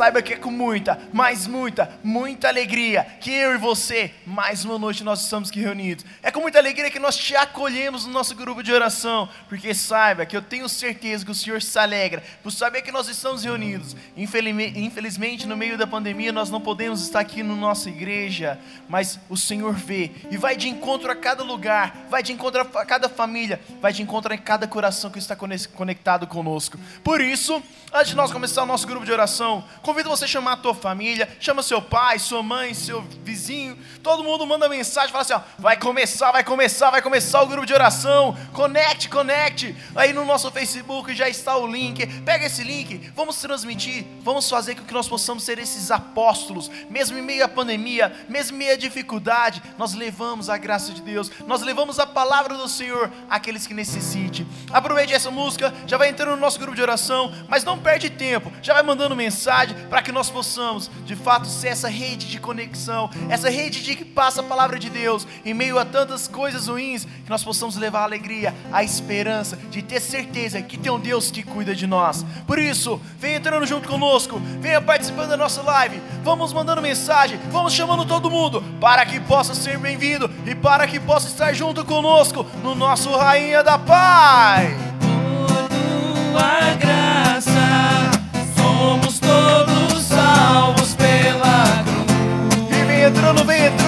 Saiba que é com muita, mais muita, muita alegria que eu e você, mais uma noite nós estamos aqui reunidos. É com muita alegria que nós te acolhemos no nosso grupo de oração, porque saiba que eu tenho certeza que o Senhor se alegra por saber que nós estamos reunidos. Infelizmente, no meio da pandemia, nós não podemos estar aqui na nossa igreja, mas o Senhor vê e vai de encontro a cada lugar, vai de encontro a cada família, vai de encontro a cada coração que está cone- conectado conosco. Por isso, antes de nós começar o nosso grupo de oração, convido você a chamar a tua família, chama seu pai, sua mãe, seu vizinho, todo mundo manda mensagem, fala assim, ó, vai começar, vai começar, vai começar o grupo de oração, conecte, conecte, aí no nosso Facebook já está o link, pega esse link, vamos transmitir, vamos fazer com que nós possamos ser esses apóstolos, mesmo em meio à pandemia, mesmo em meio à dificuldade, nós levamos a graça de Deus, nós levamos a palavra do Senhor àqueles que necessitem. Aproveite essa música, já vai entrando no nosso grupo de oração, mas não perde tempo, já vai mandando mensagem para que nós possamos, de fato, ser essa rede de conexão, essa rede de que passa a palavra de Deus em meio a tantas coisas ruins, que nós possamos levar a alegria, a esperança de ter certeza que tem um Deus que cuida de nós. Por isso, venha entrando junto conosco, venha participando da nossa live, vamos mandando mensagem, vamos chamando todo mundo para que possa ser bem-vindo e para que possa estar junto conosco no nosso Rainha da Paz. Por tua graça, somos todos salvos pela cruz. E vem entrando, vem entrando, vem entrando.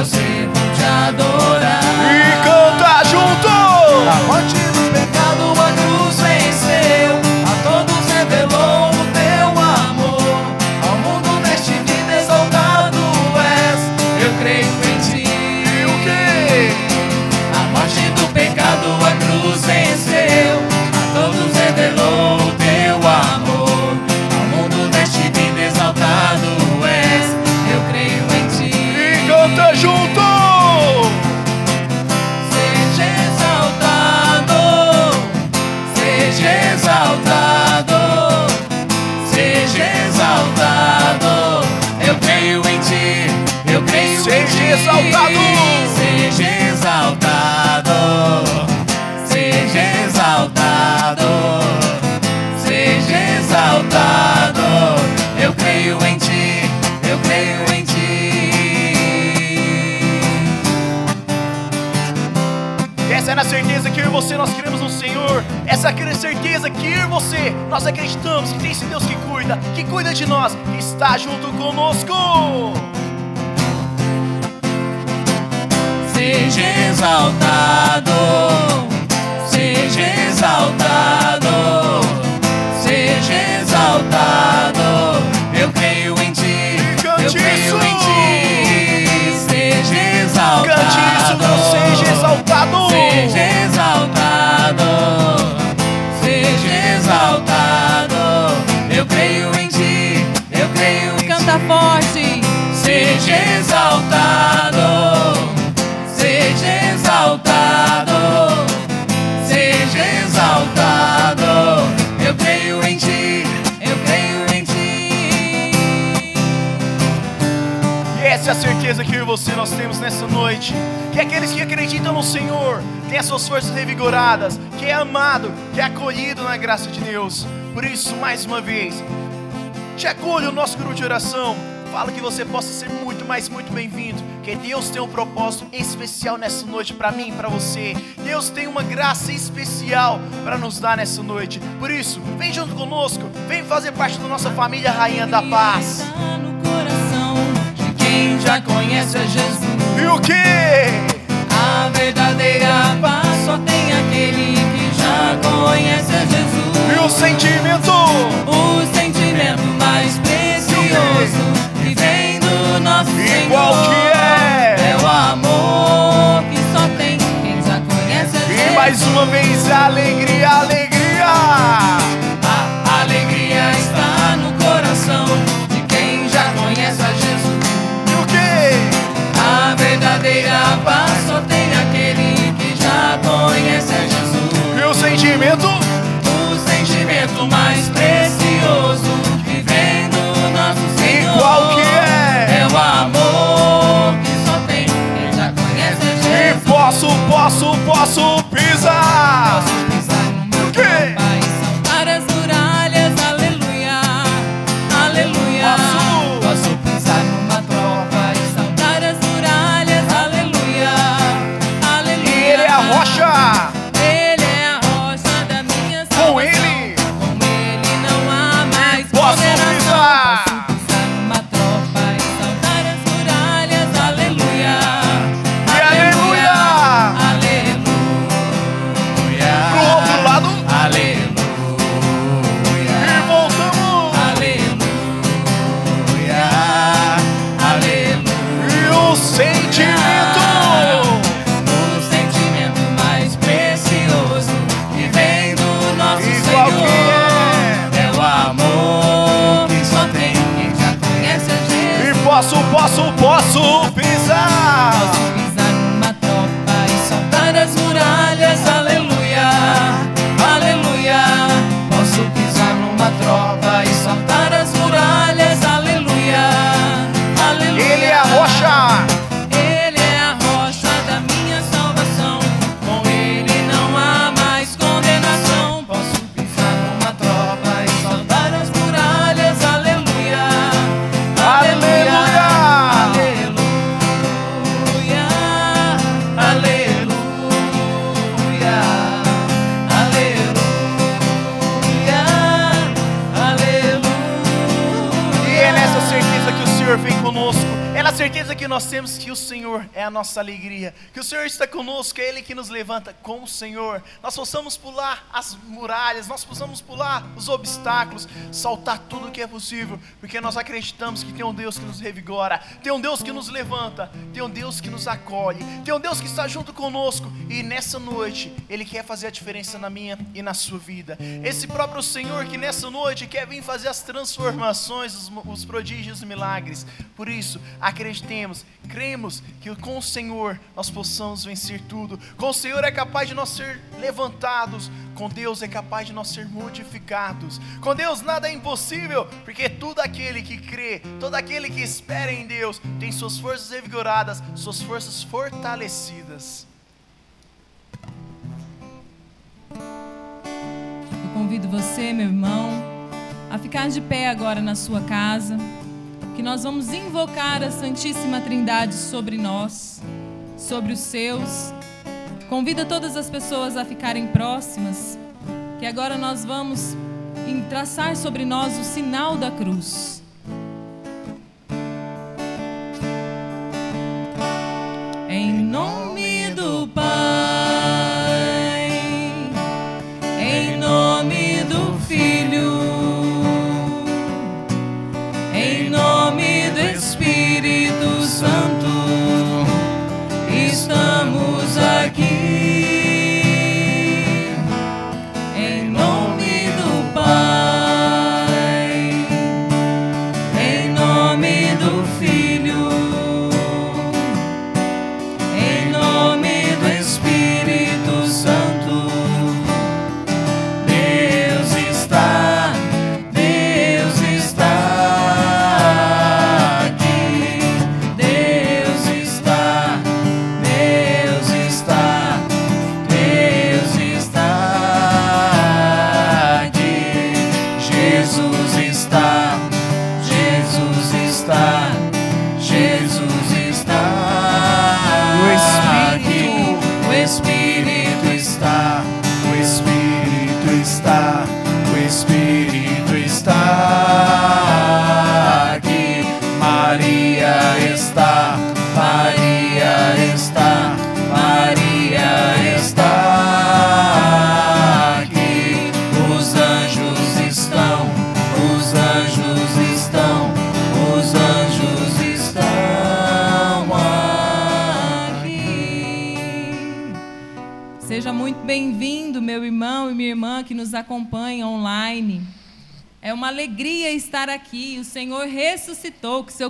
Todo o meu ser vou te adorar. E canta junto. A Seja exaltado. seja exaltado, seja exaltado, seja exaltado. Eu creio em ti, eu creio em ti. Essa é a certeza que eu e você nós cremos no Senhor. Essa é a certeza que eu e você nós acreditamos que tem esse Deus que cuida, que cuida de nós, que está junto conosco. Seja exaltado, seja exaltado, seja exaltado. Eu creio em ti, eu creio em ti. Seja exaltado, Cante isso, não seja exaltado. Seja exaltado, seja exaltado. Eu creio em ti, eu creio em Canta forte. Seja exaltado, você nós temos nessa noite. Que aqueles que acreditam no Senhor as suas forças revigoradas, que é amado, que é acolhido na graça de Deus. Por isso, mais uma vez, te acolhe o nosso grupo de oração. Fala que você possa ser muito mais, muito bem-vindo. Que Deus tem um propósito especial nessa noite para mim, para você. Deus tem uma graça especial para nos dar nessa noite. Por isso, vem junto conosco, vem fazer parte da nossa família Rainha da Paz. Quem já conhece a Jesus. E o que? A verdadeira paz certeza que o Senhor nossa alegria. Que o Senhor está conosco, é Ele que nos levanta com o Senhor. Nós possamos pular as muralhas, nós possamos pular os obstáculos, saltar tudo o que é possível, porque nós acreditamos que tem um Deus que nos revigora, tem um Deus que nos levanta, tem um Deus que nos acolhe, tem um Deus que está junto conosco. E nessa noite, Ele quer fazer a diferença na minha e na sua vida. Esse próprio Senhor que nessa noite quer vir fazer as transformações, os, os prodígios e milagres. Por isso, acreditemos, cremos que com o Senhor nós possamos vencer tudo. Com o Senhor é capaz de nós ser levantados, com Deus é capaz de nós ser modificados. Com Deus nada é impossível, porque todo aquele que crê, todo aquele que espera em Deus, tem suas forças revigoradas, suas forças fortalecidas. Eu convido você, meu irmão, a ficar de pé agora na sua casa, que nós vamos invocar a Santíssima Trindade sobre nós, sobre os seus. Convida todas as pessoas a ficarem próximas, que agora nós vamos traçar sobre nós o sinal da cruz. Em nome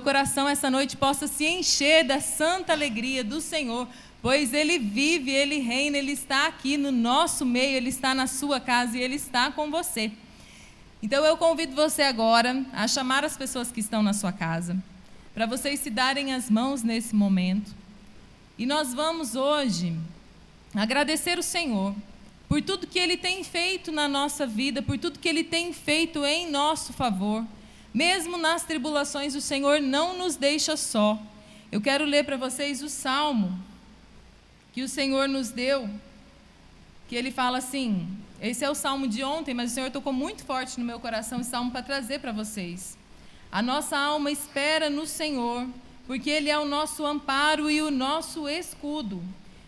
seu coração essa noite possa se encher da santa alegria do Senhor, pois Ele vive, Ele reina, Ele está aqui no nosso meio, Ele está na sua casa e Ele está com você. Então eu convido você agora a chamar as pessoas que estão na sua casa, para vocês se darem as mãos nesse momento. E nós vamos hoje agradecer o Senhor por tudo que Ele tem feito na nossa vida, por tudo que Ele tem feito em nosso favor. Mesmo nas tribulações, o Senhor não nos deixa só. Eu quero ler para vocês o salmo que o Senhor nos deu, que ele fala assim: esse é o salmo de ontem, mas o Senhor tocou muito forte no meu coração esse salmo para trazer para vocês. A nossa alma espera no Senhor, porque Ele é o nosso amparo e o nosso escudo.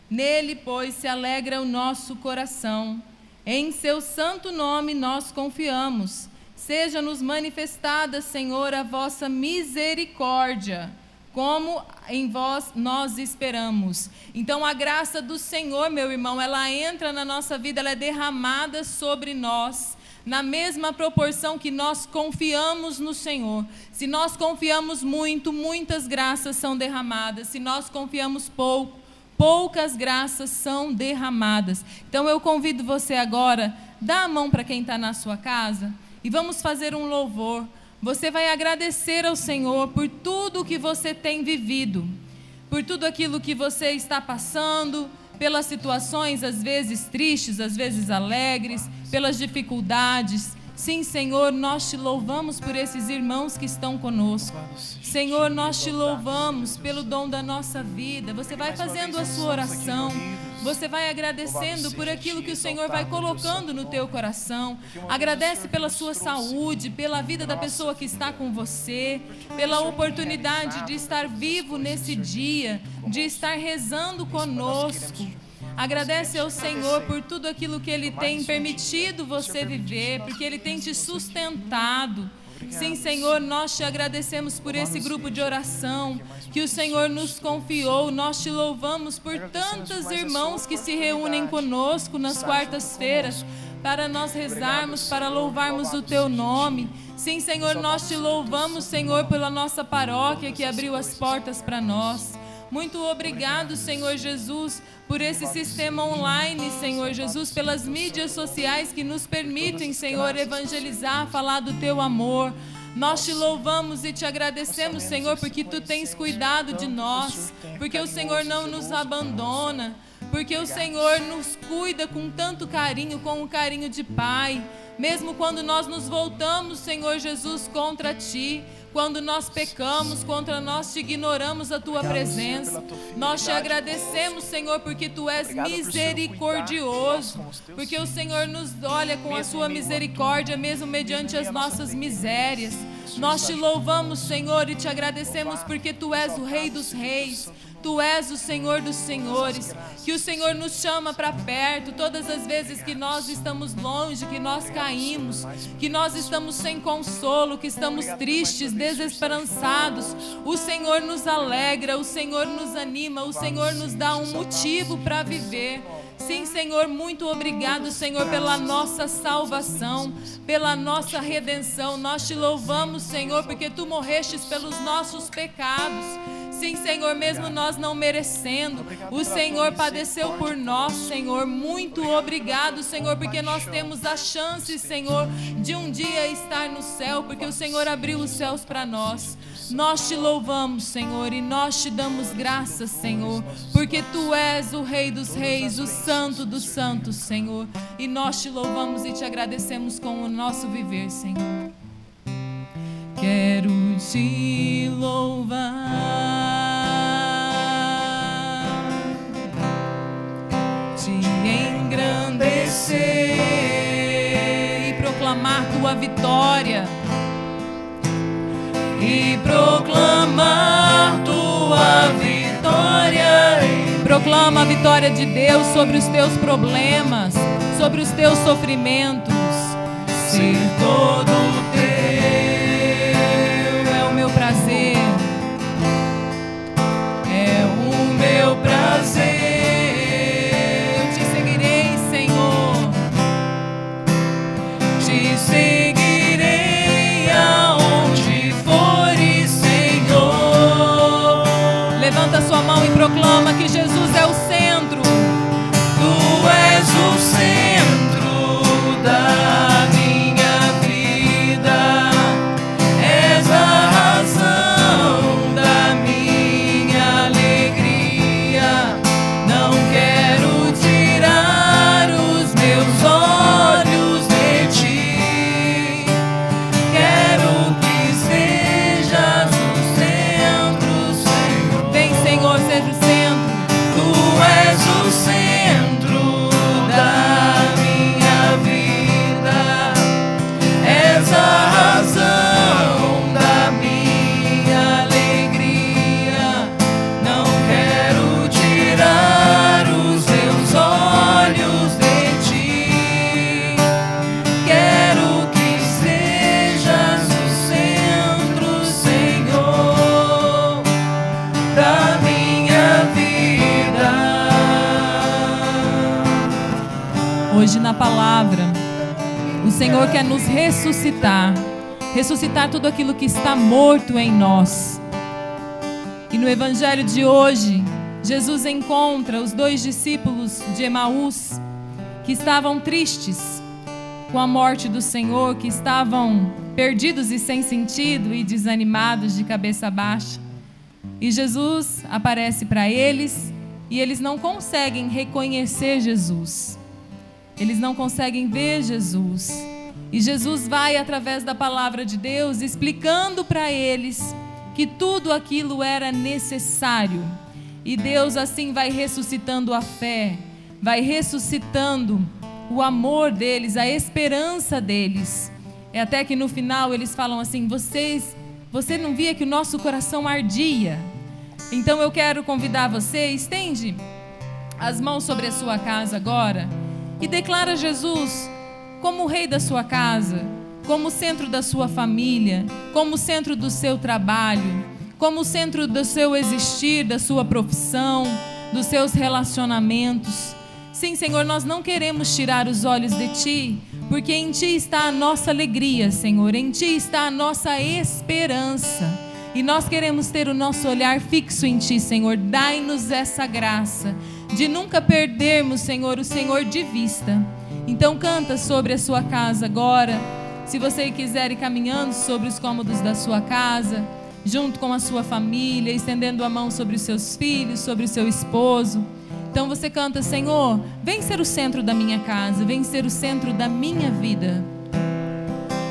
Nele, pois, se alegra o nosso coração. Em seu santo nome nós confiamos. Seja-nos manifestada, Senhor, a vossa misericórdia, como em vós nós esperamos. Então, a graça do Senhor, meu irmão, ela entra na nossa vida, ela é derramada sobre nós na mesma proporção que nós confiamos no Senhor. Se nós confiamos muito, muitas graças são derramadas. Se nós confiamos pouco, poucas graças são derramadas. Então eu convido você agora, dá a mão para quem está na sua casa e vamos fazer um louvor. Você vai agradecer ao Senhor por tudo que você tem vivido, por tudo aquilo que você está passando, pelas situações às vezes tristes, às vezes alegres, pelas dificuldades. Sim, Senhor, nós te louvamos por esses irmãos que estão conosco. Senhor, nós te louvamos pelo dom da nossa vida. Você vai fazendo a sua oração. Você vai agradecendo por aquilo que o Senhor vai colocando no teu coração. Agradece pela sua saúde, pela vida da pessoa que está com você, pela oportunidade de estar vivo nesse dia, de estar rezando conosco. Agradece ao Senhor por tudo aquilo que Ele tem permitido você viver, porque Ele tem te sustentado. Sim, Senhor, nós te agradecemos por esse grupo de oração que o Senhor nos confiou. Nós te louvamos por tantos irmãos que se reúnem conosco nas quartas-feiras para nós rezarmos, para louvarmos o teu nome. Sim, Senhor, nós te louvamos, Senhor, pela nossa paróquia que abriu as portas para nós. Muito obrigado, Senhor Jesus, por esse sistema online, Senhor Jesus, pelas mídias sociais que nos permitem, Senhor, evangelizar, falar do teu amor. Nós te louvamos e te agradecemos, Senhor, porque tu tens cuidado de nós, porque o Senhor não nos abandona, porque o Senhor nos cuida com tanto carinho, com o carinho de Pai. Mesmo quando nós nos voltamos, Senhor Jesus, contra ti, quando nós pecamos contra nós, te ignoramos a tua presença. Nós te agradecemos, Senhor, porque tu és misericordioso, porque o Senhor nos olha com a sua misericórdia, mesmo mediante as nossas misérias. Nós te louvamos, Senhor, e te agradecemos porque tu és o Rei dos Reis. Tu és o Senhor dos Senhores, que o Senhor nos chama para perto todas as vezes que nós estamos longe, que nós caímos, que nós estamos sem consolo, que estamos tristes, desesperançados. O Senhor nos alegra, o Senhor nos anima, o Senhor nos dá um motivo para viver. Sim, Senhor, muito obrigado, Senhor, pela nossa salvação, pela nossa redenção. Nós te louvamos, Senhor, porque tu morrestes pelos nossos pecados. Sim, Senhor, mesmo nós não merecendo, o Senhor padeceu por nós, Senhor. Muito obrigado, Senhor, porque nós temos a chance, Senhor, de um dia estar no céu, porque o Senhor abriu os céus para nós. Nós te louvamos, Senhor, e nós te damos graças, Senhor, porque tu és o Rei dos Reis, o Santo dos Santos, Senhor. E nós te louvamos e te agradecemos com o nosso viver, Senhor. Quero te louvar, te engrandecer. e proclamar tua vitória. E proclamar tua vitória. Proclama a vitória de Deus sobre os teus problemas, sobre os teus sofrimentos. Ser todo teu. Senhor quer nos ressuscitar, ressuscitar tudo aquilo que está morto em nós. E no evangelho de hoje, Jesus encontra os dois discípulos de Emaús que estavam tristes com a morte do Senhor, que estavam perdidos e sem sentido e desanimados de cabeça baixa. E Jesus aparece para eles e eles não conseguem reconhecer Jesus. Eles não conseguem ver Jesus. E Jesus vai, através da palavra de Deus, explicando para eles que tudo aquilo era necessário. E Deus assim vai ressuscitando a fé, vai ressuscitando o amor deles, a esperança deles. É até que no final eles falam assim: vocês, você não via que o nosso coração ardia? Então eu quero convidar você, estende as mãos sobre a sua casa agora e declara Jesus como o rei da sua casa, como o centro da sua família, como o centro do seu trabalho, como o centro do seu existir, da sua profissão, dos seus relacionamentos. Sim, Senhor, nós não queremos tirar os olhos de Ti, porque em Ti está a nossa alegria, Senhor, em Ti está a nossa esperança. E nós queremos ter o nosso olhar fixo em Ti, Senhor. Dai-nos essa graça de nunca perdermos, Senhor, o Senhor de vista. Então canta sobre a sua casa agora. Se você quiser ir caminhando sobre os cômodos da sua casa, junto com a sua família, estendendo a mão sobre os seus filhos, sobre o seu esposo. Então você canta, Senhor, vem ser o centro da minha casa, vem ser o centro da minha vida.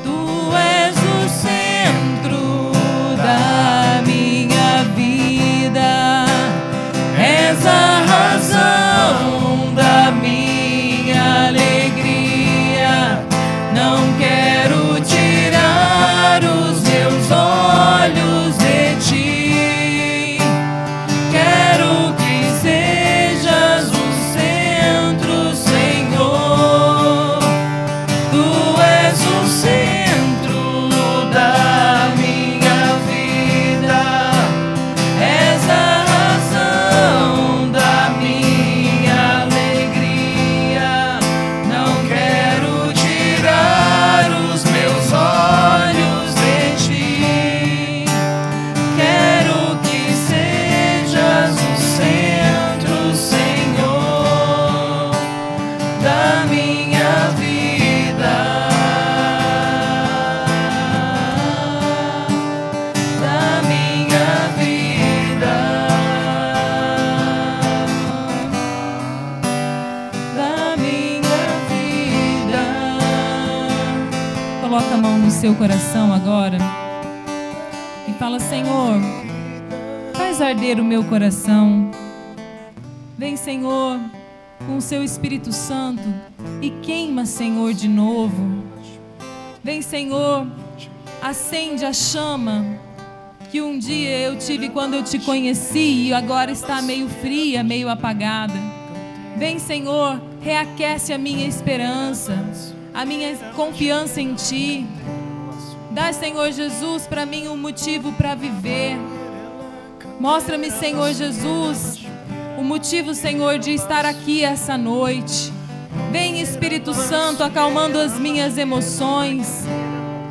Tu és o centro da minha vida, és a razão seu Espírito Santo e queima, Senhor, de novo. Vem, Senhor, acende a chama que um dia eu tive quando eu te conheci e agora está meio fria, meio apagada. Vem, Senhor, reaquece a minha esperança, a minha confiança em Ti. Dá, Senhor Jesus, para mim um motivo para viver. Mostra-me, Senhor Jesus, o motivo, Senhor, de estar aqui essa noite. Vem, Espírito Santo, acalmando as minhas emoções.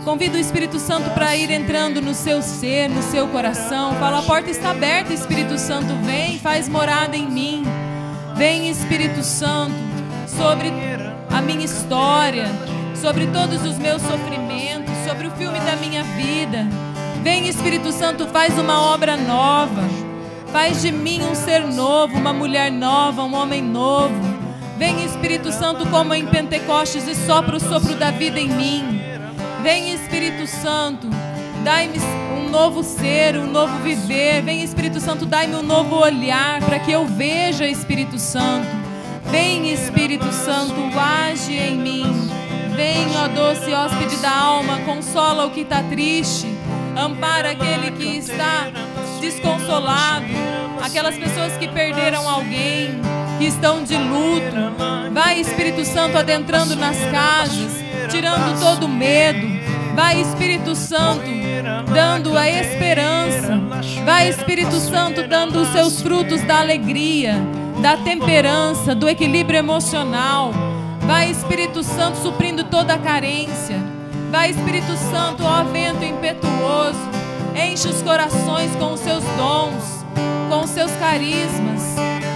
Convido o Espírito Santo para ir entrando no seu ser, no seu coração. Fala, a porta está aberta, Espírito Santo, vem, faz morada em mim. Vem, Espírito Santo, sobre a minha história, sobre todos os meus sofrimentos, sobre o filme da minha vida. Vem, Espírito Santo, faz uma obra nova. Faz de mim um ser novo, uma mulher nova, um homem novo. Vem, Espírito Santo, como em Pentecostes, e sopra o sopro da vida em mim. Vem, Espírito Santo, dai-me um novo ser, um novo viver. Vem, Espírito Santo, dai-me um novo olhar para que eu veja, Espírito Santo. Vem, Espírito Santo, age em mim. Vem, ó doce hóspede da alma, consola o que está triste. Ampara aquele que está desconsolado, aquelas pessoas que perderam alguém, que estão de luto. Vai, Espírito Santo, adentrando nas casas, tirando todo medo. Vai, Espírito Santo, dando a esperança. Vai, Espírito Santo, dando os seus frutos da alegria, da temperança, do equilíbrio emocional. Vai, Espírito Santo, suprindo toda a carência. Vai, Espírito Santo, ó vento impetuoso Enche os corações com os seus dons, com os seus carismas.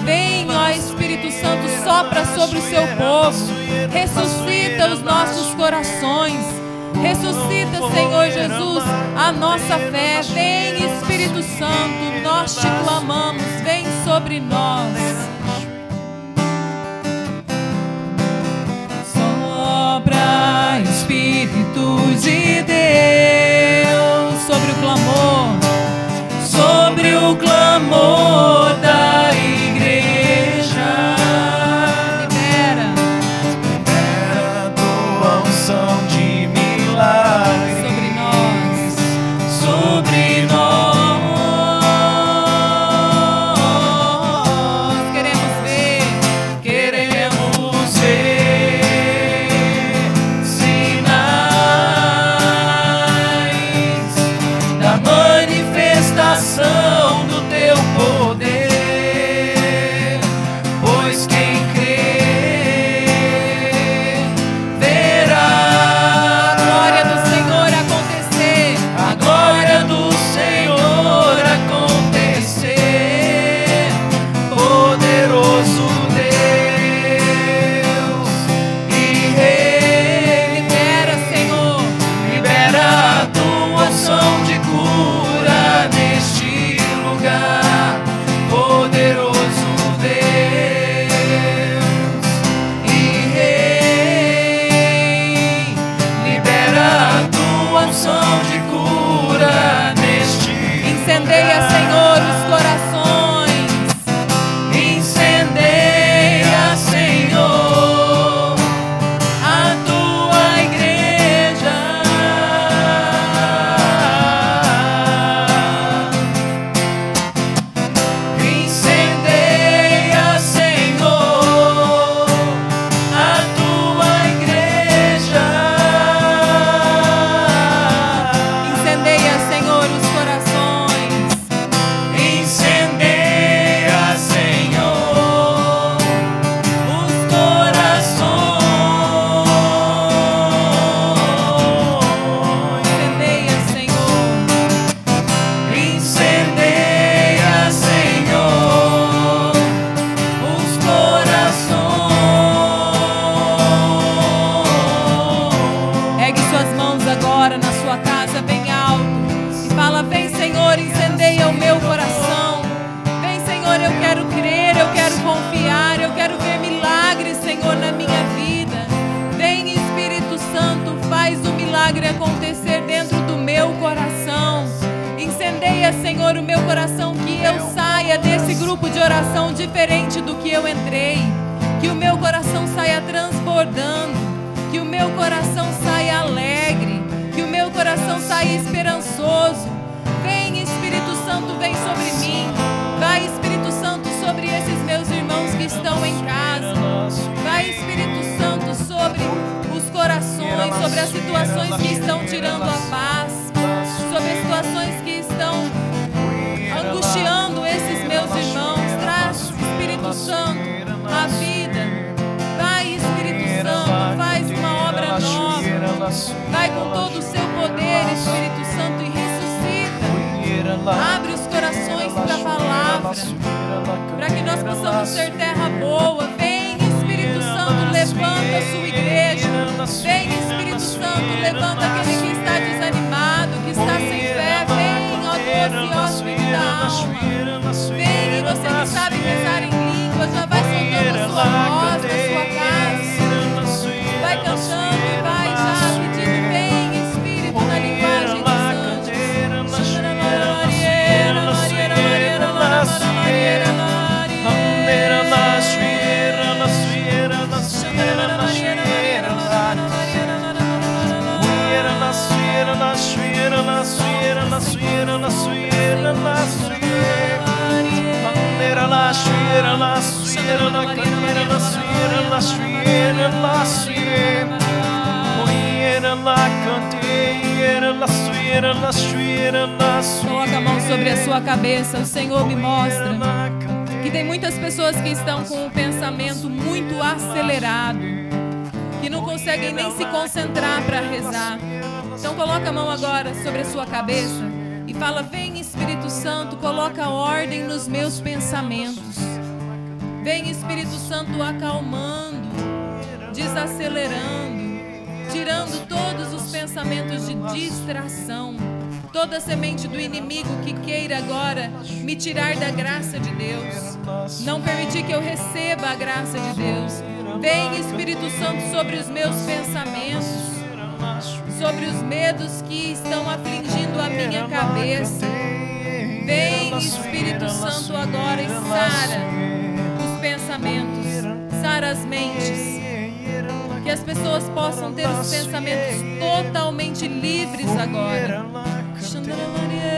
Vem, ó Espírito Santo, sopra sobre o seu povo. Ressuscita os nossos corações. Ressuscita, Senhor Jesus, a nossa fé. Vem, Espírito Santo, nós te clamamos. Vem sobre nós. Sopra, Espírito de Deus, Oh. Sobre as situações que estão tirando a paz, sobre as situações que estão angustiando esses meus irmãos. Traz, Espírito Santo, a vida. Vai, Espírito Santo, faz uma obra nova. Vai com todo o seu poder, Espírito Santo, e ressuscita. Abre os corações para a palavra, para que nós possamos ser terra boa. Vem, Santo, levanta a sua igreja. Vem, Espírito Santo, levanta aquele que está desanimado, que está sem fé. Vem, ó doce hóspede da alma. Vem, e você que sabe rezar em línguas, já vai soltando a sua voz Coloca a mão sobre a sua cabeça. O Senhor me mostra que tem muitas pessoas que estão com o pensamento muito acelerado, que não conseguem nem se concentrar para rezar. Então coloca a mão agora sobre a sua cabeça e fala: "Vem Espírito Santo, coloca ordem nos meus pensamentos. Vem Espírito Santo acalmando, desacelerando, tirando todos os pensamentos de distração, toda semente do inimigo que queira agora me tirar da graça de Deus, não permitir que eu receba a graça de Deus. Vem Espírito Santo sobre os meus pensamentos, sobre os medos que estão afligindo a minha cabeça. Vem Espírito Santo agora e sara pensamentos, sara as mentes. Que as pessoas possam ter os pensamentos totalmente livres agora.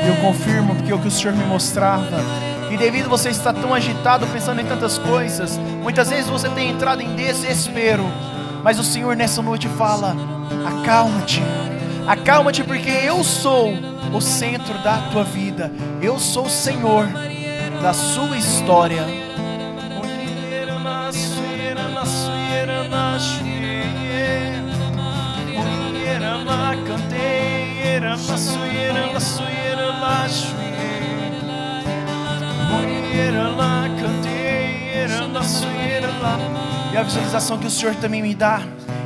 Eu confirmo porque o que o Senhor me mostrava. E devido você estar tão agitado pensando em tantas coisas, muitas vezes você tem entrado em desespero. Mas o Senhor nessa noite fala: acalma-te, acalma-te, porque eu sou o centro da tua vida, eu sou o Senhor da sua história. E a visualização que o Senhor também me dá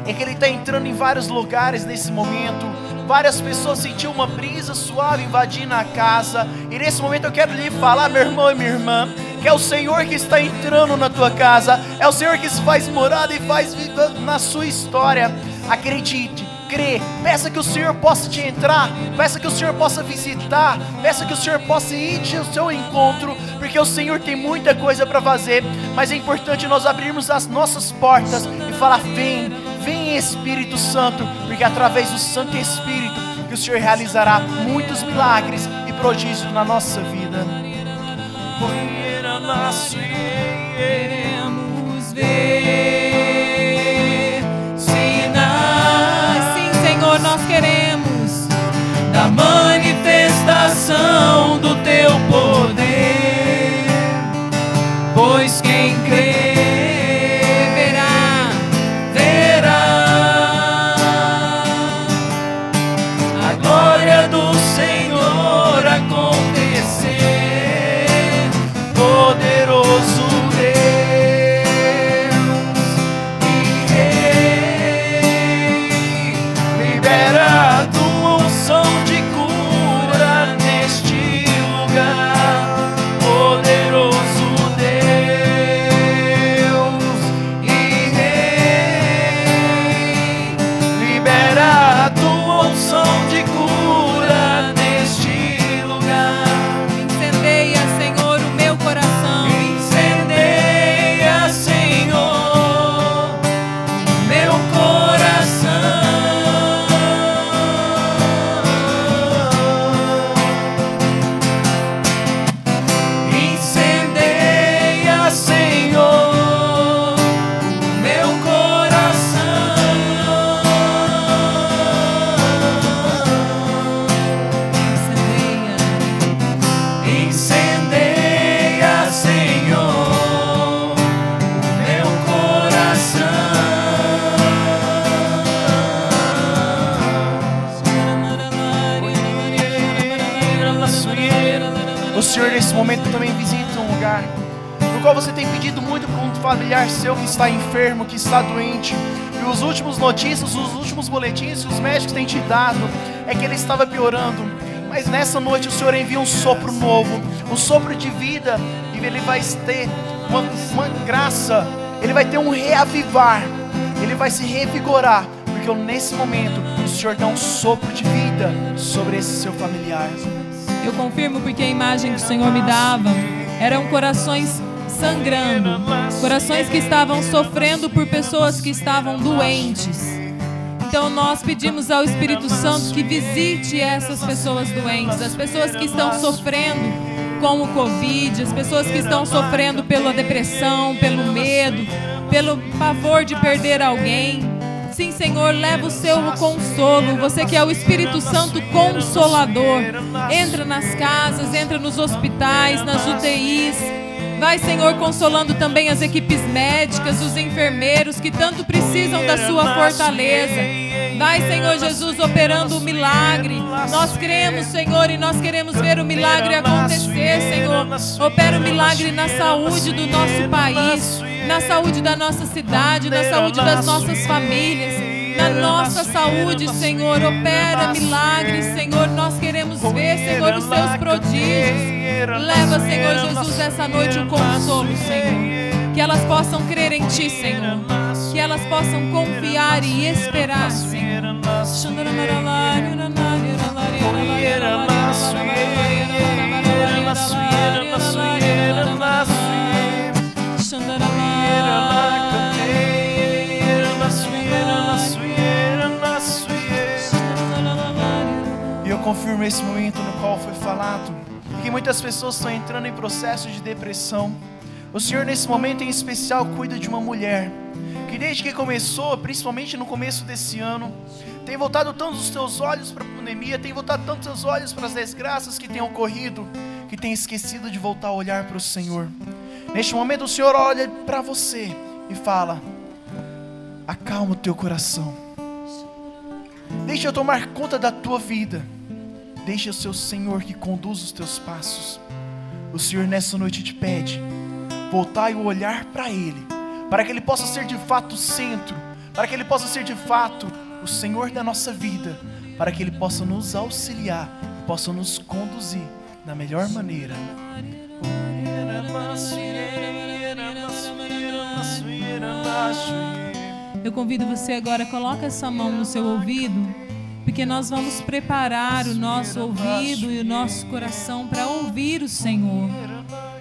é que Ele está entrando em vários lugares nesse momento. Várias pessoas sentiram uma brisa suave invadindo a casa. E nesse momento eu quero lhe falar, meu irmão e minha irmã, que é o Senhor que está entrando na tua casa, é o Senhor que se faz morada e faz vida na sua história. Acredite, crê, peça que o Senhor possa te entrar, peça que o Senhor possa visitar, peça que o Senhor possa ir ao seu encontro, porque o Senhor tem muita coisa para fazer, mas é importante nós abrirmos as nossas portas e falar: vem, vem Espírito Santo, porque através do Santo Espírito que o Senhor realizará muitos milagres e prodígios na nossa vida. Queremos ver sinais. Sim, Senhor, nós queremos da manifestação do teu poder, um sopro novo, um sopro de vida, e ele vai ter uma, uma graça, ele vai ter um reavivar, ele vai se revigorar, porque nesse momento o Senhor dá um sopro de vida sobre esse seu familiar. Eu confirmo porque a imagem que o Senhor me dava eram corações sangrando, corações que estavam sofrendo por pessoas que estavam doentes. Então nós pedimos ao Espírito Santo que visite essas pessoas doentes, as pessoas que estão sofrendo com o Covid, as pessoas que estão sofrendo pela depressão, pelo medo, pelo pavor de perder alguém. Sim, Senhor, leva o seu consolo. Você que é o Espírito Santo consolador. Entra nas casas, entra nos hospitais, nas UTIs Vai, Senhor, consolando também as equipes médicas, os enfermeiros que tanto precisam da sua fortaleza. Vai, Senhor Jesus, operando o milagre. Nós cremos, Senhor, e nós queremos ver o milagre acontecer, Senhor. Opera o milagre na saúde do nosso país, na saúde da nossa cidade, na saúde das nossas famílias na nossa saúde, Senhor. Opera milagres, Senhor. Nós queremos ver, Senhor, os seus prodígios. Leva, Senhor Jesus, essa noite o consolo, Senhor. Que elas possam crer em Ti, Senhor. Que elas possam confiar e esperar, Senhor. Confirmo esse momento no qual foi falado que muitas pessoas estão entrando em processo de depressão. O Senhor, nesse momento em especial, cuida de uma mulher que, desde que começou, principalmente no começo desse ano, tem voltado tanto os teus olhos para a pandemia, tem voltado tanto os teus olhos para as desgraças que têm ocorrido, que tem esquecido de voltar a olhar para o Senhor. Neste momento, o Senhor olha para você e fala: acalma o teu coração, deixa eu tomar conta da tua vida. Deixa o seu Senhor que conduz os teus passos. O Senhor nessa noite te pede voltar e olhar para Ele, para que Ele possa ser de fato o centro, para que Ele possa ser de fato o Senhor da nossa vida, para que Ele possa nos auxiliar, possa nos conduzir da melhor maneira. Eu convido você agora, coloca essa mão no seu ouvido porque nós vamos preparar o nosso ouvido e o nosso coração para ouvir o Senhor,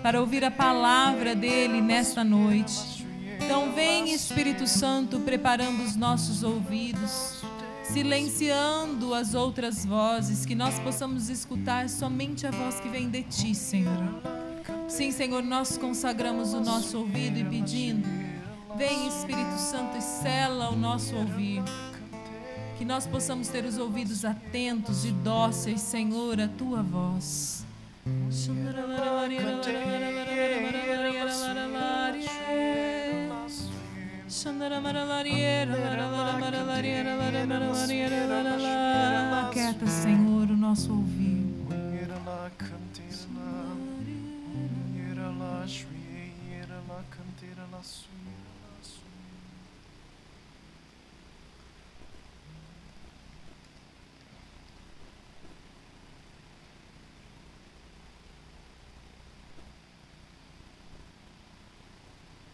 para ouvir a palavra dele nesta noite. Então, vem Espírito Santo preparando os nossos ouvidos, silenciando as outras vozes, que nós possamos escutar somente a voz que vem de ti, Senhor. Sim, Senhor, nós consagramos o nosso ouvido e pedindo: vem Espírito Santo e sela o nosso ouvido que nós possamos ter os ouvidos atentos e dóceis, Senhor, à tua voz. Aquieta, Senhor, o nosso ouvido.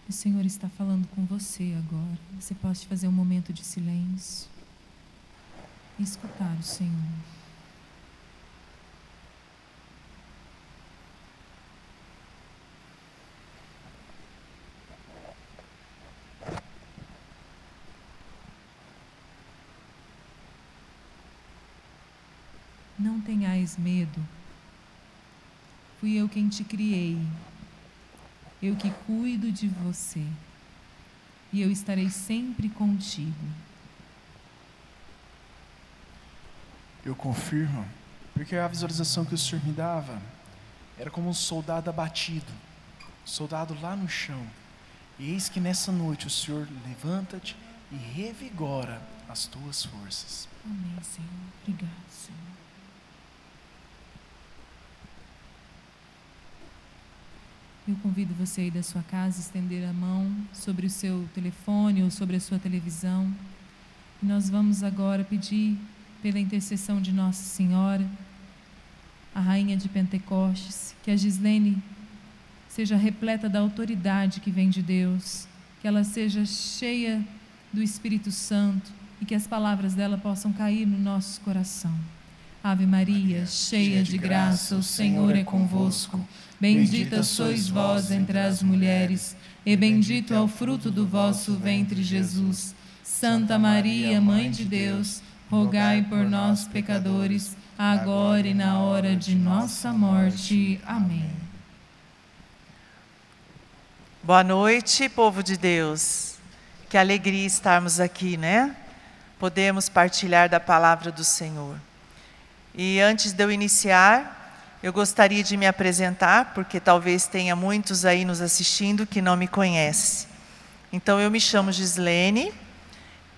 O Senhor está falando com você agora. Você pode fazer um momento de silêncio e escutar o Senhor. Não tenhais medo. Fui eu quem te criei eu que cuido de você, e eu estarei sempre contigo. Eu confirmo, porque a visualização que o Senhor me dava era como um soldado abatido, soldado lá no chão. E eis que nessa noite o Senhor levanta-te e revigora as tuas forças. Amém, Senhor. Obrigado, Senhor. Eu convido você aí da sua casa a estender a mão sobre o seu telefone ou sobre a sua televisão. E nós vamos agora pedir pela intercessão de Nossa Senhora, a Rainha de Pentecostes, que a Gislene seja repleta da autoridade que vem de Deus, que ela seja cheia do Espírito Santo e que as palavras dela possam cair no nosso coração. Ave Maria, cheia de graça, o Senhor é convosco. Bendita sois vós entre as mulheres, e bendito é o fruto do vosso ventre, Jesus. Santa Maria, Mãe de Deus, rogai por nós, pecadores, agora e na hora de nossa morte. Amém. Boa noite, povo de Deus. Que alegria estarmos aqui, né? Podemos partilhar da palavra do Senhor. E antes de eu iniciar, eu gostaria de me apresentar, porque talvez tenha muitos aí nos assistindo que não me conhecem. Então, eu me chamo Gislene,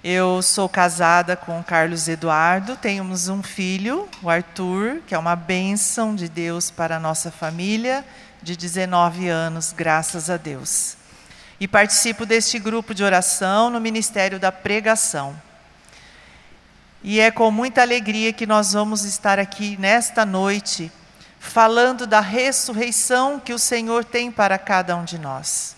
eu sou casada com Carlos Eduardo, temos um filho, o Arthur, que é uma bênção de Deus para a nossa família, de 19 anos, graças a Deus. E participo deste grupo de oração no Ministério da Pregação. E é com muita alegria que nós vamos estar aqui nesta noite, falando da ressurreição que o Senhor tem para cada um de nós.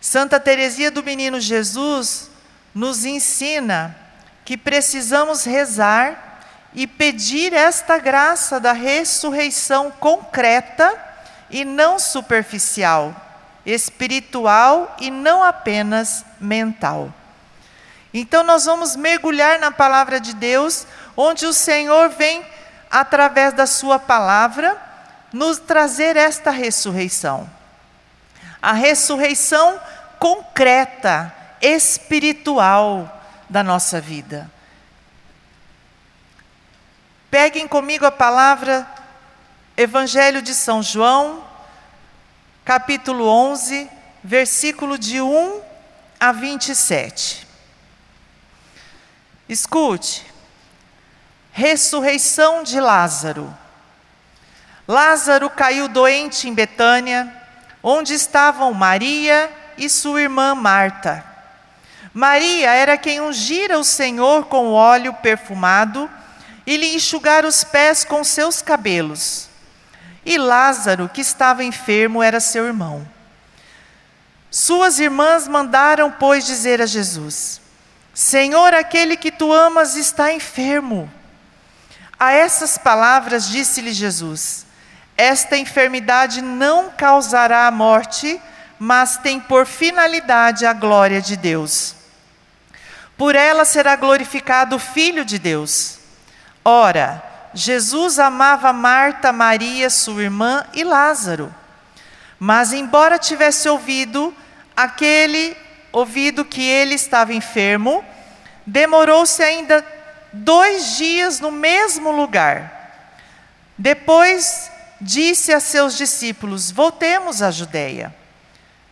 Santa Teresia do Menino Jesus nos ensina que precisamos rezar e pedir esta graça da ressurreição concreta e não superficial, espiritual e não apenas mental. Então nós vamos mergulhar na palavra de Deus, onde o Senhor vem, através da Sua palavra, nos trazer esta ressurreição. A ressurreição concreta, espiritual da nossa vida. Peguem comigo a palavra Evangelho de São João, capítulo 11, versículo de 1 a 27. Escute, ressurreição de Lázaro. Lázaro caiu doente em Betânia, onde estavam Maria e sua irmã Marta. Maria era quem ungira o Senhor com óleo perfumado e lhe enxugara os pés com seus cabelos. E Lázaro, que estava enfermo, era seu irmão. Suas irmãs mandaram, pois, dizer a Jesus: Senhor, aquele que tu amas está enfermo. A essas palavras disse-lhe Jesus: Esta enfermidade não causará a morte, mas tem por finalidade a glória de Deus. Por ela será glorificado o Filho de Deus. Ora, Jesus amava Marta, Maria, sua irmã e Lázaro. Mas, embora tivesse ouvido aquele ouvido que ele estava enfermo, demorou-se ainda dois dias no mesmo lugar. Depois disse a seus discípulos: Voltemos à Judéia.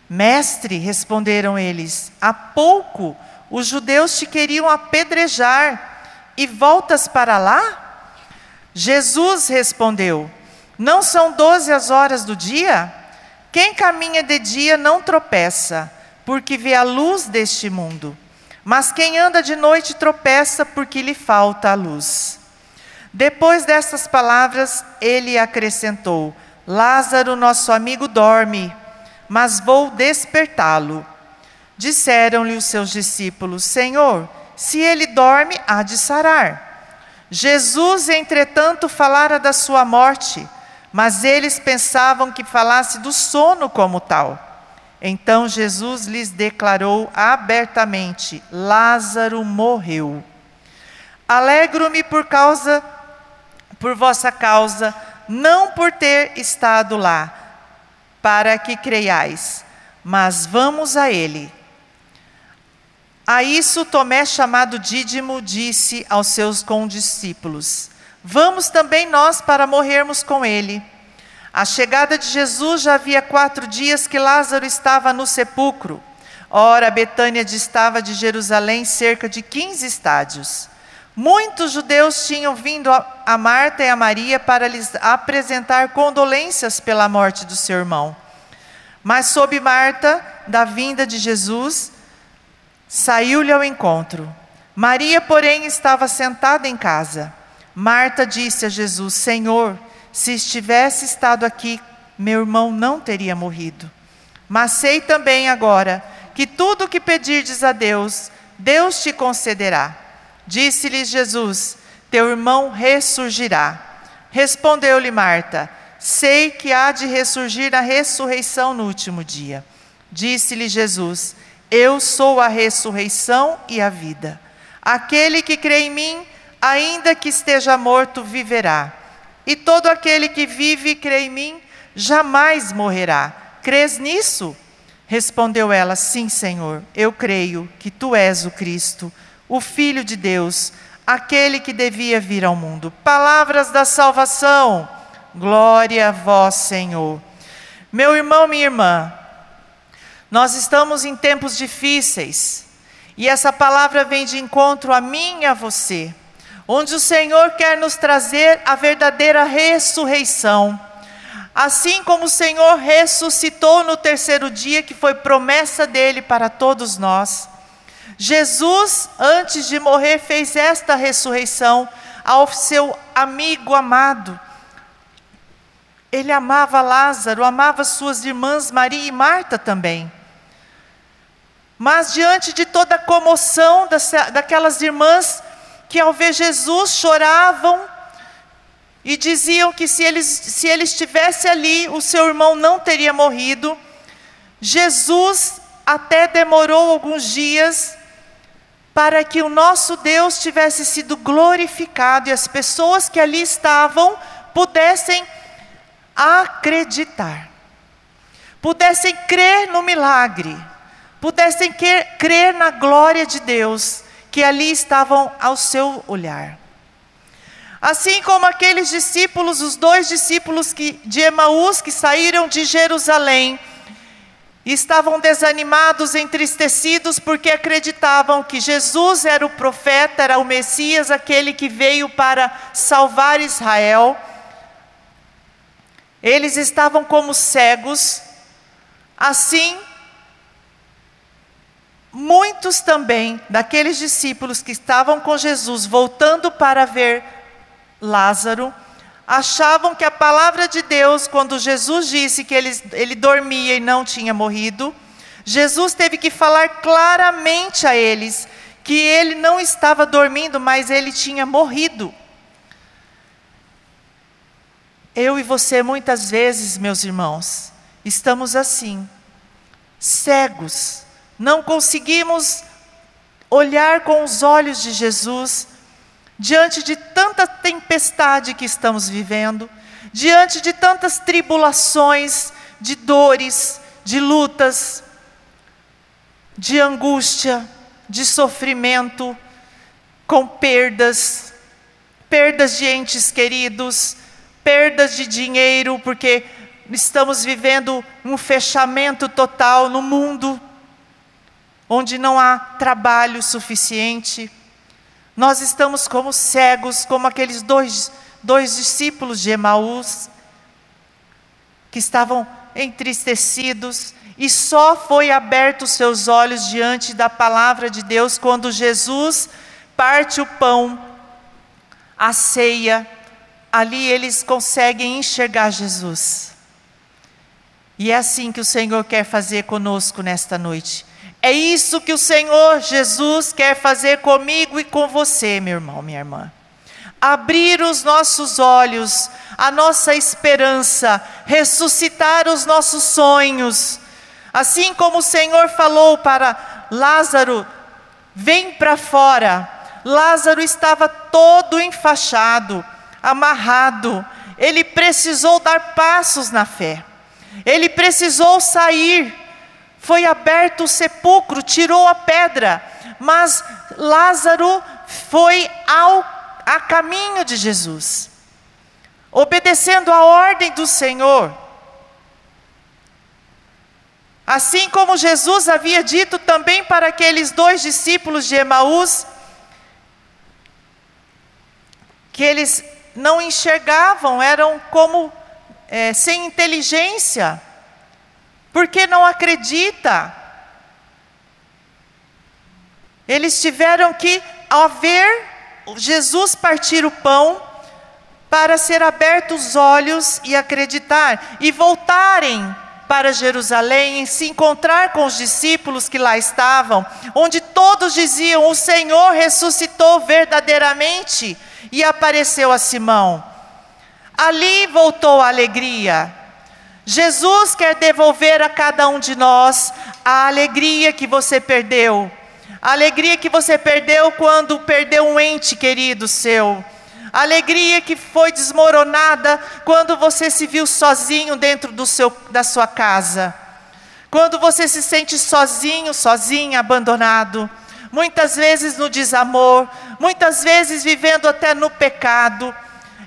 Mestre, responderam eles, há pouco os judeus te queriam apedrejar e voltas para lá? Jesus respondeu: Não são doze as horas do dia? Quem caminha de dia não tropeça porque vê a luz deste mundo. Mas quem anda de noite tropeça porque lhe falta a luz. Depois dessas palavras, ele acrescentou: Lázaro, nosso amigo, dorme, mas vou despertá-lo. Disseram-lhe os seus discípulos: Senhor, se ele dorme, há de sarar. Jesus, entretanto, falara da sua morte, mas eles pensavam que falasse do sono como tal. Então Jesus lhes declarou abertamente: Lázaro morreu. Alegro-me por causa por vossa causa, não por ter estado lá, para que creiais, mas vamos a ele. A isso Tomé, chamado Dídimo, disse aos seus condiscípulos: Vamos também nós para morrermos com ele. A chegada de Jesus já havia quatro dias que Lázaro estava no sepulcro. Ora, Betânia distava de Jerusalém cerca de 15 estádios. Muitos judeus tinham vindo a Marta e a Maria para lhes apresentar condolências pela morte do seu irmão. Mas soube Marta da vinda de Jesus, saiu-lhe ao encontro. Maria, porém, estava sentada em casa. Marta disse a Jesus: Senhor, se estivesse estado aqui, meu irmão não teria morrido. Mas sei também agora que tudo o que pedirdes a Deus, Deus te concederá. Disse-lhe Jesus: Teu irmão ressurgirá. Respondeu-lhe Marta: Sei que há de ressurgir na ressurreição no último dia. Disse-lhe Jesus: Eu sou a ressurreição e a vida. Aquele que crê em mim, ainda que esteja morto, viverá. E todo aquele que vive e crê em mim, jamais morrerá. Crês nisso? Respondeu ela: Sim, Senhor, eu creio que tu és o Cristo, o Filho de Deus, aquele que devia vir ao mundo. Palavras da salvação. Glória a vós, Senhor. Meu irmão, minha irmã, nós estamos em tempos difíceis e essa palavra vem de encontro a mim e a você, onde o Senhor quer nos trazer a verdadeira ressurreição. Assim como o Senhor ressuscitou no terceiro dia, que foi promessa dele para todos nós. Jesus, antes de morrer, fez esta ressurreição ao seu amigo amado, ele amava Lázaro, amava suas irmãs Maria e Marta também. Mas diante de toda a comoção daquelas irmãs que ao ver Jesus choravam e diziam que se ele, se ele estivesse ali, o seu irmão não teria morrido, Jesus até demorou alguns dias para que o nosso Deus tivesse sido glorificado e as pessoas que ali estavam pudessem acreditar, pudessem crer no milagre, pudessem crer na glória de Deus que ali estavam ao seu olhar. Assim como aqueles discípulos, os dois discípulos que, de Emaús que saíram de Jerusalém, estavam desanimados, entristecidos, porque acreditavam que Jesus era o profeta, era o Messias, aquele que veio para salvar Israel. Eles estavam como cegos, assim, muitos também daqueles discípulos que estavam com Jesus, voltando para ver Lázaro, achavam que a palavra de Deus, quando Jesus disse que ele, ele dormia e não tinha morrido, Jesus teve que falar claramente a eles que ele não estava dormindo, mas ele tinha morrido. Eu e você, muitas vezes, meus irmãos, estamos assim, cegos, não conseguimos olhar com os olhos de Jesus diante de tanta tempestade que estamos vivendo, diante de tantas tribulações, de dores, de lutas, de angústia, de sofrimento, com perdas, perdas de entes queridos, perdas de dinheiro, porque estamos vivendo um fechamento total no mundo, onde não há trabalho suficiente. Nós estamos como cegos, como aqueles dois, dois discípulos de Emaús, que estavam entristecidos, e só foi aberto seus olhos diante da palavra de Deus quando Jesus parte o pão, a ceia, ali eles conseguem enxergar Jesus. E é assim que o Senhor quer fazer conosco nesta noite. É isso que o Senhor Jesus quer fazer comigo e com você, meu irmão, minha irmã. Abrir os nossos olhos, a nossa esperança, ressuscitar os nossos sonhos. Assim como o Senhor falou para Lázaro: vem para fora. Lázaro estava todo enfaixado, amarrado, ele precisou dar passos na fé, ele precisou sair. Foi aberto o sepulcro, tirou a pedra, mas Lázaro foi ao a caminho de Jesus, obedecendo a ordem do Senhor. Assim como Jesus havia dito também para aqueles dois discípulos de Emaús, que eles não enxergavam, eram como é, sem inteligência, Porque não acredita. Eles tiveram que, ao ver Jesus partir o pão, para ser abertos os olhos e acreditar, e voltarem para Jerusalém e se encontrar com os discípulos que lá estavam, onde todos diziam: O Senhor ressuscitou verdadeiramente e apareceu a Simão. Ali voltou a alegria. Jesus quer devolver a cada um de nós a alegria que você perdeu. A alegria que você perdeu quando perdeu um ente querido seu a alegria que foi desmoronada quando você se viu sozinho dentro do seu, da sua casa. Quando você se sente sozinho, sozinha, abandonado. Muitas vezes no desamor, muitas vezes vivendo até no pecado.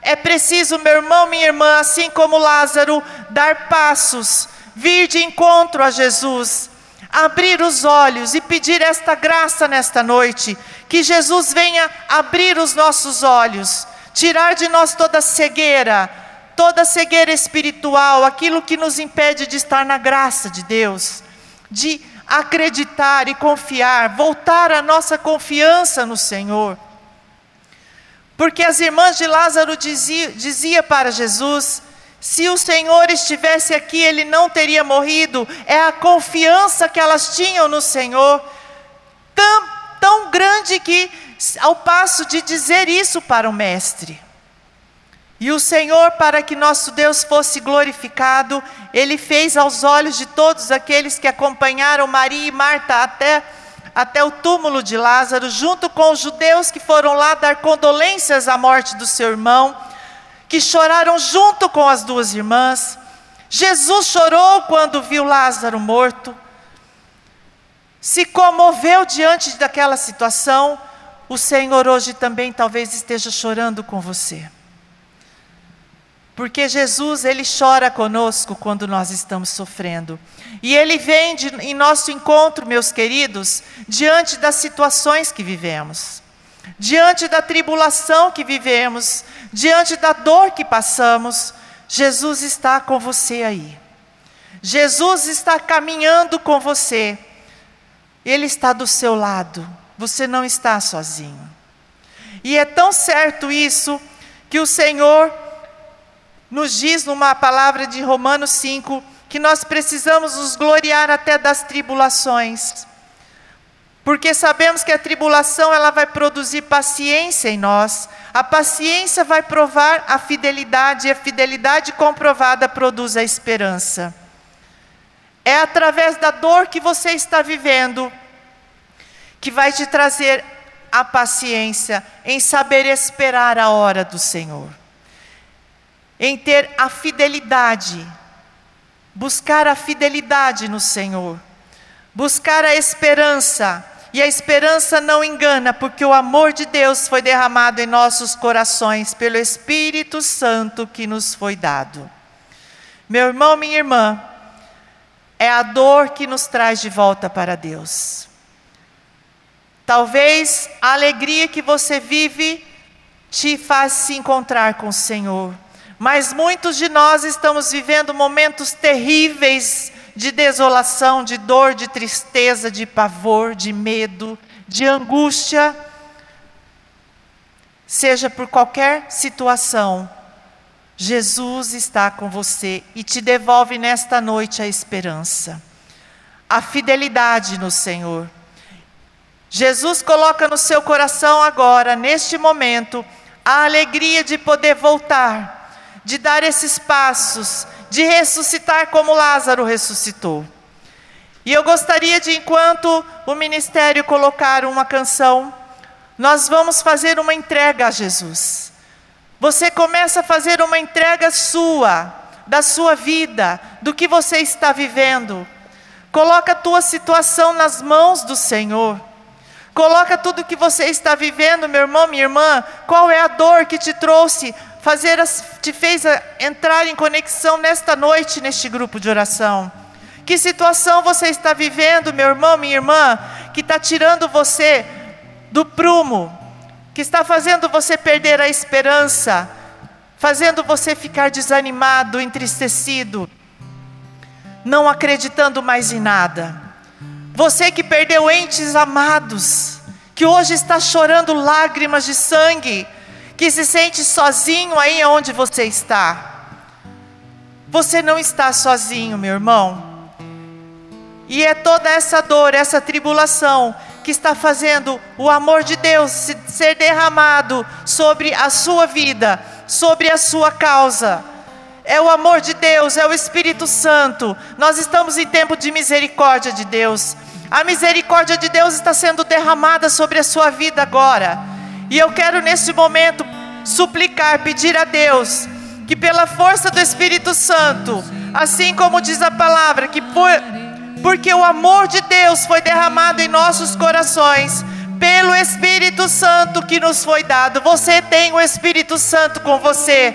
É preciso, meu irmão, minha irmã, assim como Lázaro, dar passos, vir de encontro a Jesus, abrir os olhos e pedir esta graça nesta noite, que Jesus venha abrir os nossos olhos, tirar de nós toda cegueira, toda cegueira espiritual, aquilo que nos impede de estar na graça de Deus, de acreditar e confiar, voltar a nossa confiança no Senhor. Porque as irmãs de Lázaro dizia, dizia para Jesus: se o Senhor estivesse aqui, ele não teria morrido. É a confiança que elas tinham no Senhor, tão, tão grande que ao passo de dizer isso para o Mestre. E o Senhor, para que nosso Deus fosse glorificado, ele fez aos olhos de todos aqueles que acompanharam Maria e Marta até, até o túmulo de Lázaro, junto com os judeus que foram lá dar condolências à morte do seu irmão, que choraram junto com as duas irmãs. Jesus chorou quando viu Lázaro morto, se comoveu diante daquela situação, o Senhor hoje também talvez esteja chorando com você. Porque Jesus, Ele chora conosco quando nós estamos sofrendo. E Ele vem de, em nosso encontro, meus queridos, diante das situações que vivemos, diante da tribulação que vivemos, diante da dor que passamos. Jesus está com você aí. Jesus está caminhando com você. Ele está do seu lado. Você não está sozinho. E é tão certo isso que o Senhor nos diz numa palavra de Romanos 5 que nós precisamos nos gloriar até das tribulações. Porque sabemos que a tribulação ela vai produzir paciência em nós. A paciência vai provar a fidelidade e a fidelidade comprovada produz a esperança. É através da dor que você está vivendo que vai te trazer a paciência em saber esperar a hora do Senhor, em ter a fidelidade, buscar a fidelidade no Senhor, buscar a esperança. E a esperança não engana, porque o amor de Deus foi derramado em nossos corações pelo Espírito Santo que nos foi dado. Meu irmão, minha irmã, é a dor que nos traz de volta para Deus. Talvez a alegria que você vive te faz se encontrar com o Senhor. Mas muitos de nós estamos vivendo momentos terríveis de desolação, de dor, de tristeza, de pavor, de medo, de angústia. Seja por qualquer situação, Jesus está com você e te devolve nesta noite a esperança, a fidelidade no Senhor. Jesus coloca no seu coração agora, neste momento, a alegria de poder voltar, de dar esses passos, de ressuscitar como Lázaro ressuscitou. E eu gostaria de, enquanto o ministério colocar uma canção, nós vamos fazer uma entrega a Jesus. Você começa a fazer uma entrega sua, da sua vida, do que você está vivendo. Coloca a tua situação nas mãos do Senhor. Coloca tudo que você está vivendo, meu irmão, minha irmã. Qual é a dor que te trouxe, fazer, te fez entrar em conexão nesta noite neste grupo de oração? Que situação você está vivendo, meu irmão, minha irmã, que está tirando você do prumo, que está fazendo você perder a esperança, fazendo você ficar desanimado, entristecido? não acreditando mais em nada. Você que perdeu entes amados, que hoje está chorando lágrimas de sangue, que se sente sozinho aí onde você está. Você não está sozinho, meu irmão. E é toda essa dor, essa tribulação que está fazendo o amor de Deus ser derramado sobre a sua vida, sobre a sua causa. É o amor de Deus, é o Espírito Santo. Nós estamos em tempo de misericórdia de Deus. A misericórdia de Deus está sendo derramada sobre a sua vida agora. E eu quero nesse momento suplicar, pedir a Deus que pela força do Espírito Santo, assim como diz a palavra, que por, porque o amor de Deus foi derramado em nossos corações, pelo Espírito Santo que nos foi dado. Você tem o Espírito Santo com você.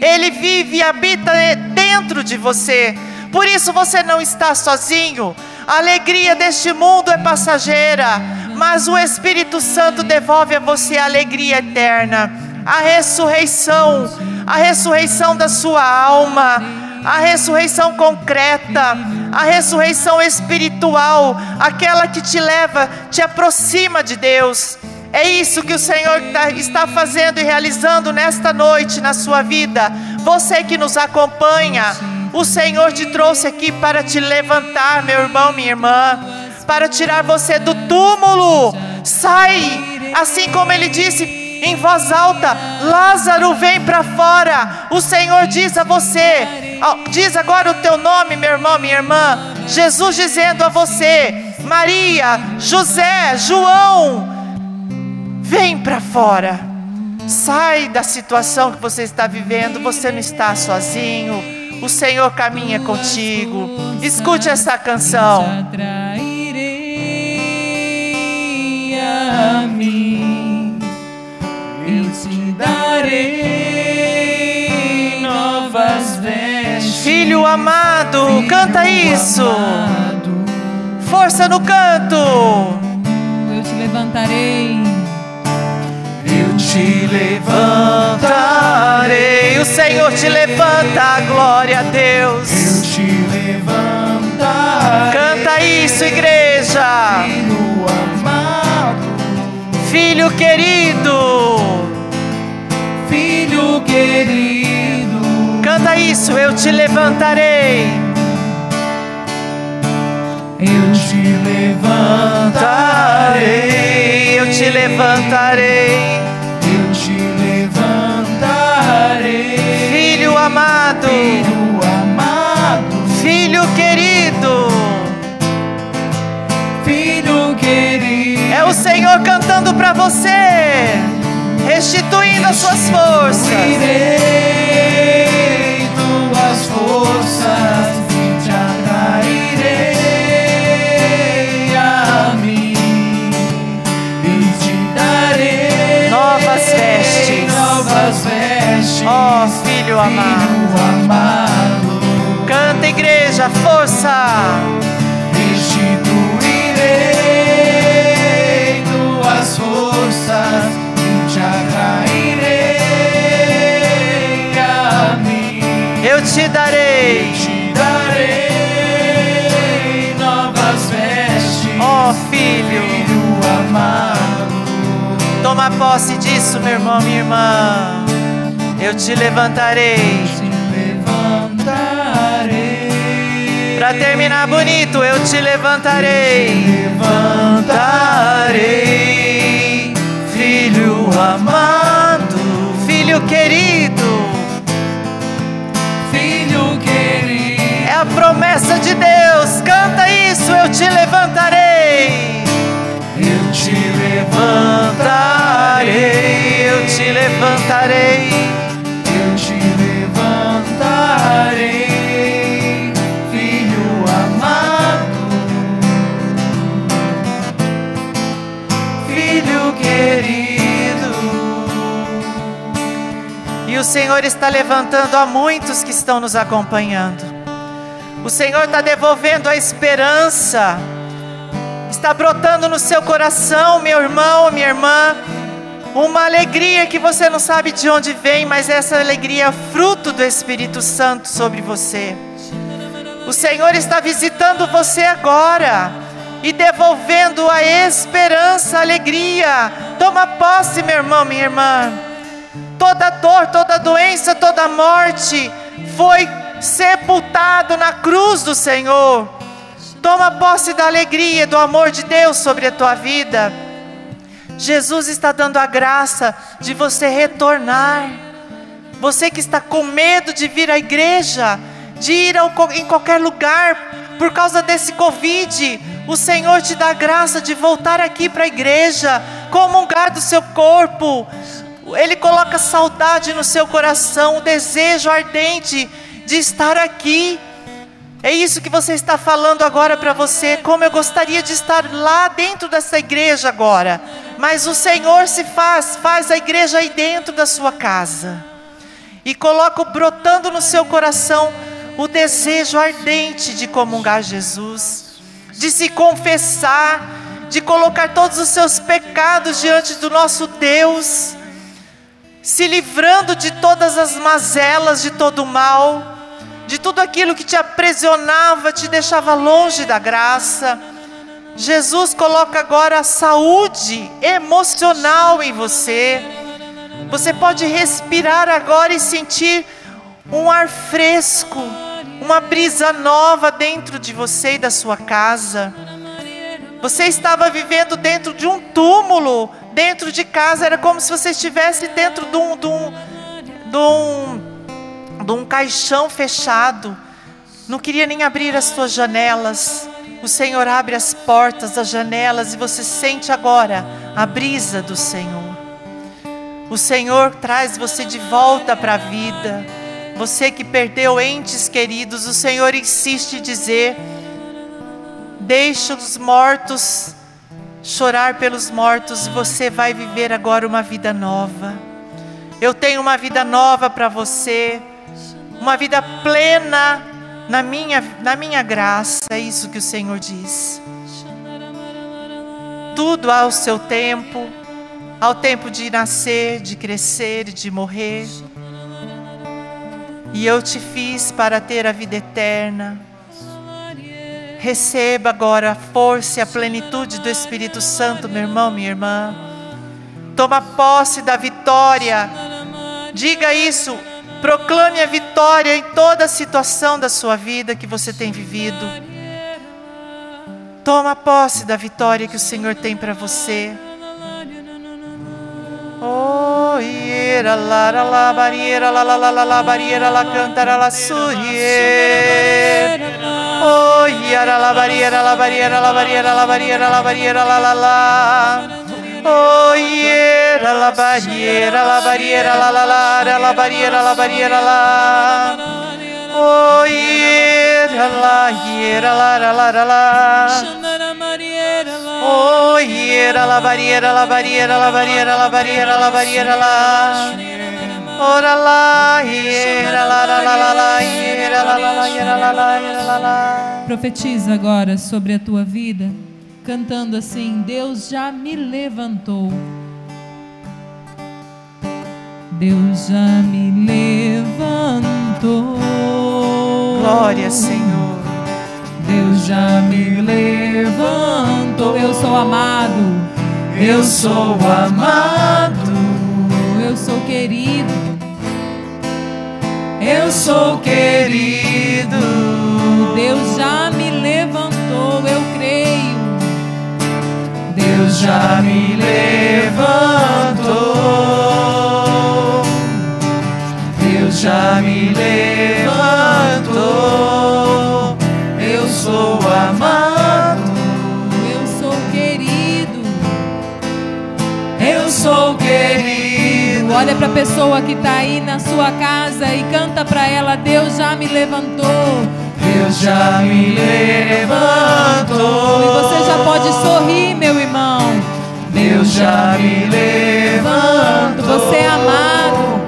Ele vive e habita dentro de você. Por isso você não está sozinho. A alegria deste mundo é passageira, mas o Espírito Santo devolve a você a alegria eterna, a ressurreição, a ressurreição da sua alma, a ressurreição concreta, a ressurreição espiritual, aquela que te leva, te aproxima de Deus. É isso que o Senhor tá, está fazendo e realizando nesta noite na sua vida. Você que nos acompanha, o Senhor te trouxe aqui para te levantar, meu irmão, minha irmã, para tirar você do túmulo. Sai, assim como ele disse em voz alta: Lázaro, vem para fora. O Senhor diz a você, diz agora o teu nome, meu irmão, minha irmã. Jesus dizendo a você: Maria, José, João, vem para fora. Sai da situação que você está vivendo, você não está sozinho o Senhor caminha contigo. Escute essa canção. A mim, eu te darei novas vestes. Filho amado, canta isso. Força no canto. Eu te levantarei. Eu te levantarei. O Senhor te levanta, glória a Deus. Eu te levantarei. Canta isso, igreja. Filho amado, Filho querido. filho querido. Canta isso, eu te levantarei. Eu te levantarei. Eu te levantarei. Eu te levantarei. Filho amado. Filho Senhor cantando para você, restituindo as suas forças. Irei tuas forças e te atrairei a mim e te darei Novas vestes. novas vestes. Ó filho amado. Filho amado, Canta, igreja, força. Te darei. Te darei novas vestes, Ó filho. filho amado. Toma posse disso, meu irmão, minha irmã. Eu te levantarei. Te levantarei. Para terminar bonito, eu te levantarei. levantarei, filho amado, Filho querido, promessa de Deus. Canta isso, eu te levantarei. Eu te levantarei, Eu te levantarei. eu te levantarei, filho amado, filho querido. E o Senhor está levantando a muitos que estão nos acompanhando. O Senhor está devolvendo a esperança. Está brotando no seu coração, meu irmão, minha irmã, uma alegria que você não sabe de onde vem, mas essa alegria é fruto do Espírito Santo sobre você. O Senhor está visitando você agora e devolvendo a esperança, a alegria. Toma posse, meu irmão, minha irmã. Toda dor, toda doença, toda morte foi sepultado na cruz do Senhor. Toma posse da alegria e do amor de Deus sobre a tua vida. Jesus está dando a graça de você retornar. Você que está com medo de vir à igreja, de ir ao, em qualquer lugar por causa desse Covid, o Senhor te dá a graça de voltar aqui para a igreja, comungar do seu corpo. Ele coloca saudade no seu coração, o desejo ardente de estar aqui. É isso que você está falando agora para você. Como eu gostaria de estar lá dentro dessa igreja agora. Mas o Senhor se faz, faz a igreja aí dentro da sua casa. E coloca brotando no seu coração o desejo ardente de comungar Jesus, de se confessar, de colocar todos os seus pecados diante do nosso Deus, se livrando de todas as mazelas, de todo o mal de tudo aquilo que te aprisionava, te deixava longe da graça. Jesus coloca agora a saúde emocional em você. Você pode respirar agora e sentir um ar fresco, uma brisa nova dentro de você e da sua casa. Você estava vivendo dentro de um túmulo, dentro de casa, era como se você estivesse dentro de um, de um, de um de um caixão fechado, não queria nem abrir as suas janelas. O Senhor abre as portas das janelas e você sente agora a brisa do Senhor. O Senhor traz você de volta para a vida. Você que perdeu entes queridos, o Senhor insiste em dizer: deixa os mortos chorar pelos mortos você vai viver agora uma vida nova. Eu tenho uma vida nova para você uma vida plena na minha, na minha graça. É isso que o Senhor diz. Tudo ao seu tempo, ao tempo de nascer, de crescer, de morrer. E eu te fiz para ter a vida eterna. Receba agora a força e a plenitude do Espírito Santo, meu irmão, minha irmã. Toma posse da vitória. Diga isso Proclame a vitória em toda a situação da sua vida que você tem vivido. Toma posse da vitória que o Senhor tem para você. Oh, iera la la la bariera la la la la la bariera la cantara la surie. Oh, iera la bariera la bariera la bariera la bariera la bariera la la la. Oh, yeah, la barriera, la barriera, la la la, la barriera, la barriera, la. Oh, yeah, la hiera, la la la la la. Oh, yeah, la barriera, la barriera, la barriera, la barriera, la barriera, la. Ora la, hiera, la la la la la, hiera, la la la, hiera, la la, hiera, la la. Profetiza agora sobre a tua vida cantando assim: Deus já me levantou. Deus já me levantou. Glória, Senhor. Deus já me levantou. Eu sou amado. Eu sou amado. Eu sou querido. Eu sou querido. Deus já já me levantou. Deus já me levantou. Eu sou amado. Eu sou querido. Eu sou querido. Olha para a pessoa que está aí na sua casa e canta para ela: Deus já me levantou. Deus já me levantou. E você já pode sorrir, meu irmão. Deus já me levantou. Você é amado.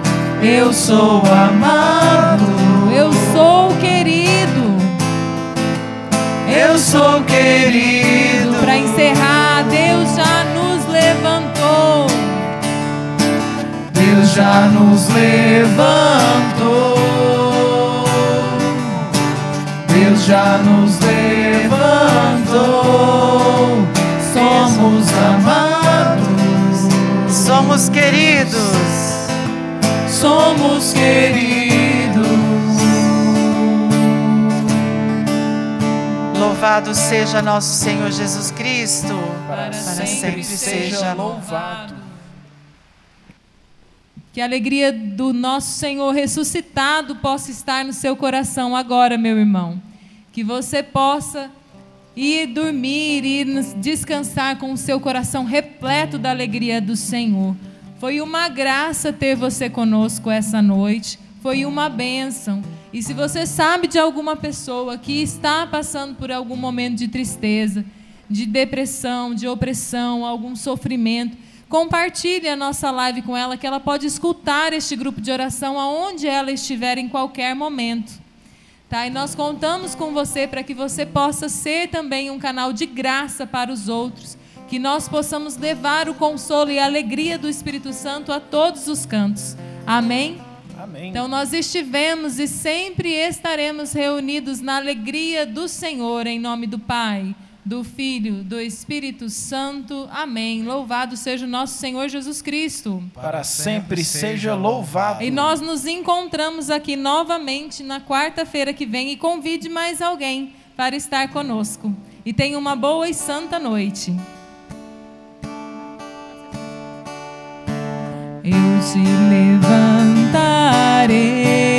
Eu sou amado. Eu sou querido. Eu sou querido. Para encerrar, Deus já nos levantou. Deus já nos levantou. Já nos levantou. Somos amados, Somos queridos. somos queridos. Louvado seja nosso Senhor Jesus Cristo. Para sempre seja louvado. Que a alegria do nosso Senhor ressuscitado possa estar no seu coração agora, meu irmão. Que você possa ir dormir, ir descansar com o seu coração repleto da alegria do Senhor. Foi uma graça ter você conosco essa noite. Foi uma bênção. E se você sabe de alguma pessoa que está passando por algum momento de tristeza, de depressão, de opressão, algum sofrimento, compartilhe a nossa live com ela, que ela pode escutar este grupo de oração aonde ela estiver em qualquer momento. Tá? E nós contamos com você para que você possa ser também um canal de graça para os outros, que nós possamos levar o consolo e a alegria do Espírito Santo a todos os cantos. Amém? Amém. Então nós estivemos e sempre estaremos reunidos na alegria do Senhor, em nome do Pai, do Filho, do Espírito Santo. Amém. Louvado seja o nosso Senhor Jesus Cristo. Para sempre seja louvado. E nós nos encontramos aqui novamente na quarta-feira que vem e convide mais alguém para estar conosco. E tenha uma boa e santa noite. Eu te levantarei.